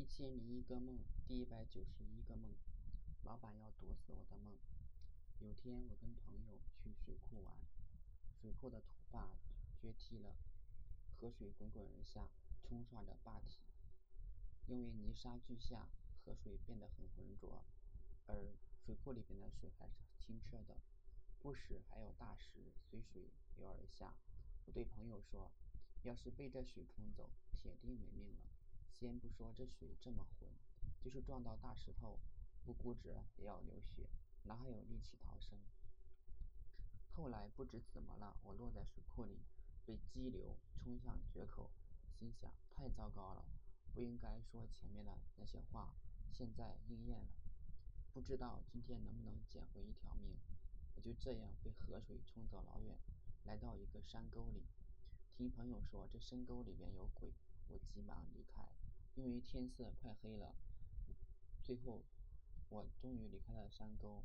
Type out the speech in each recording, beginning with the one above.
一千零一个梦，第一百九十一个梦。老板要毒死我的梦。有天我跟朋友去水库玩，水库的土坝决堤了，河水滚滚而下，冲刷着坝体。因为泥沙俱下，河水变得很浑浊，而水库里边的水还是清澈的，不时还有大石随水流而下。我对朋友说：“要是被这水冲走，铁定没命了。”先不说这水这么浑，就是撞到大石头，不骨折也要流血，哪还有力气逃生？后来不知怎么了，我落在水库里，被激流冲向决口，心想太糟糕了，不应该说前面的那些话，现在应验了，不知道今天能不能捡回一条命。我就这样被河水冲走老远，来到一个山沟里，听朋友说这深沟里面有鬼，我急忙离开。因为天色快黑了，最后我终于离开了山沟，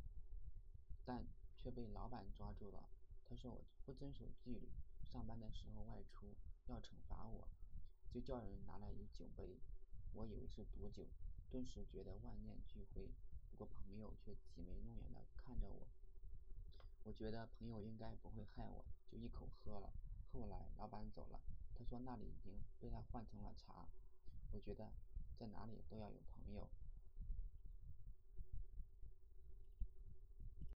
但却被老板抓住了。他说我不遵守纪律，上班的时候外出要惩罚我，就叫人拿来一酒杯，我以为是毒酒，顿时觉得万念俱灰。不过朋友却挤眉弄眼的看着我，我觉得朋友应该不会害我，就一口喝了。后来老板走了，他说那里已经被他换成了茶。我觉得在哪里都要有朋友。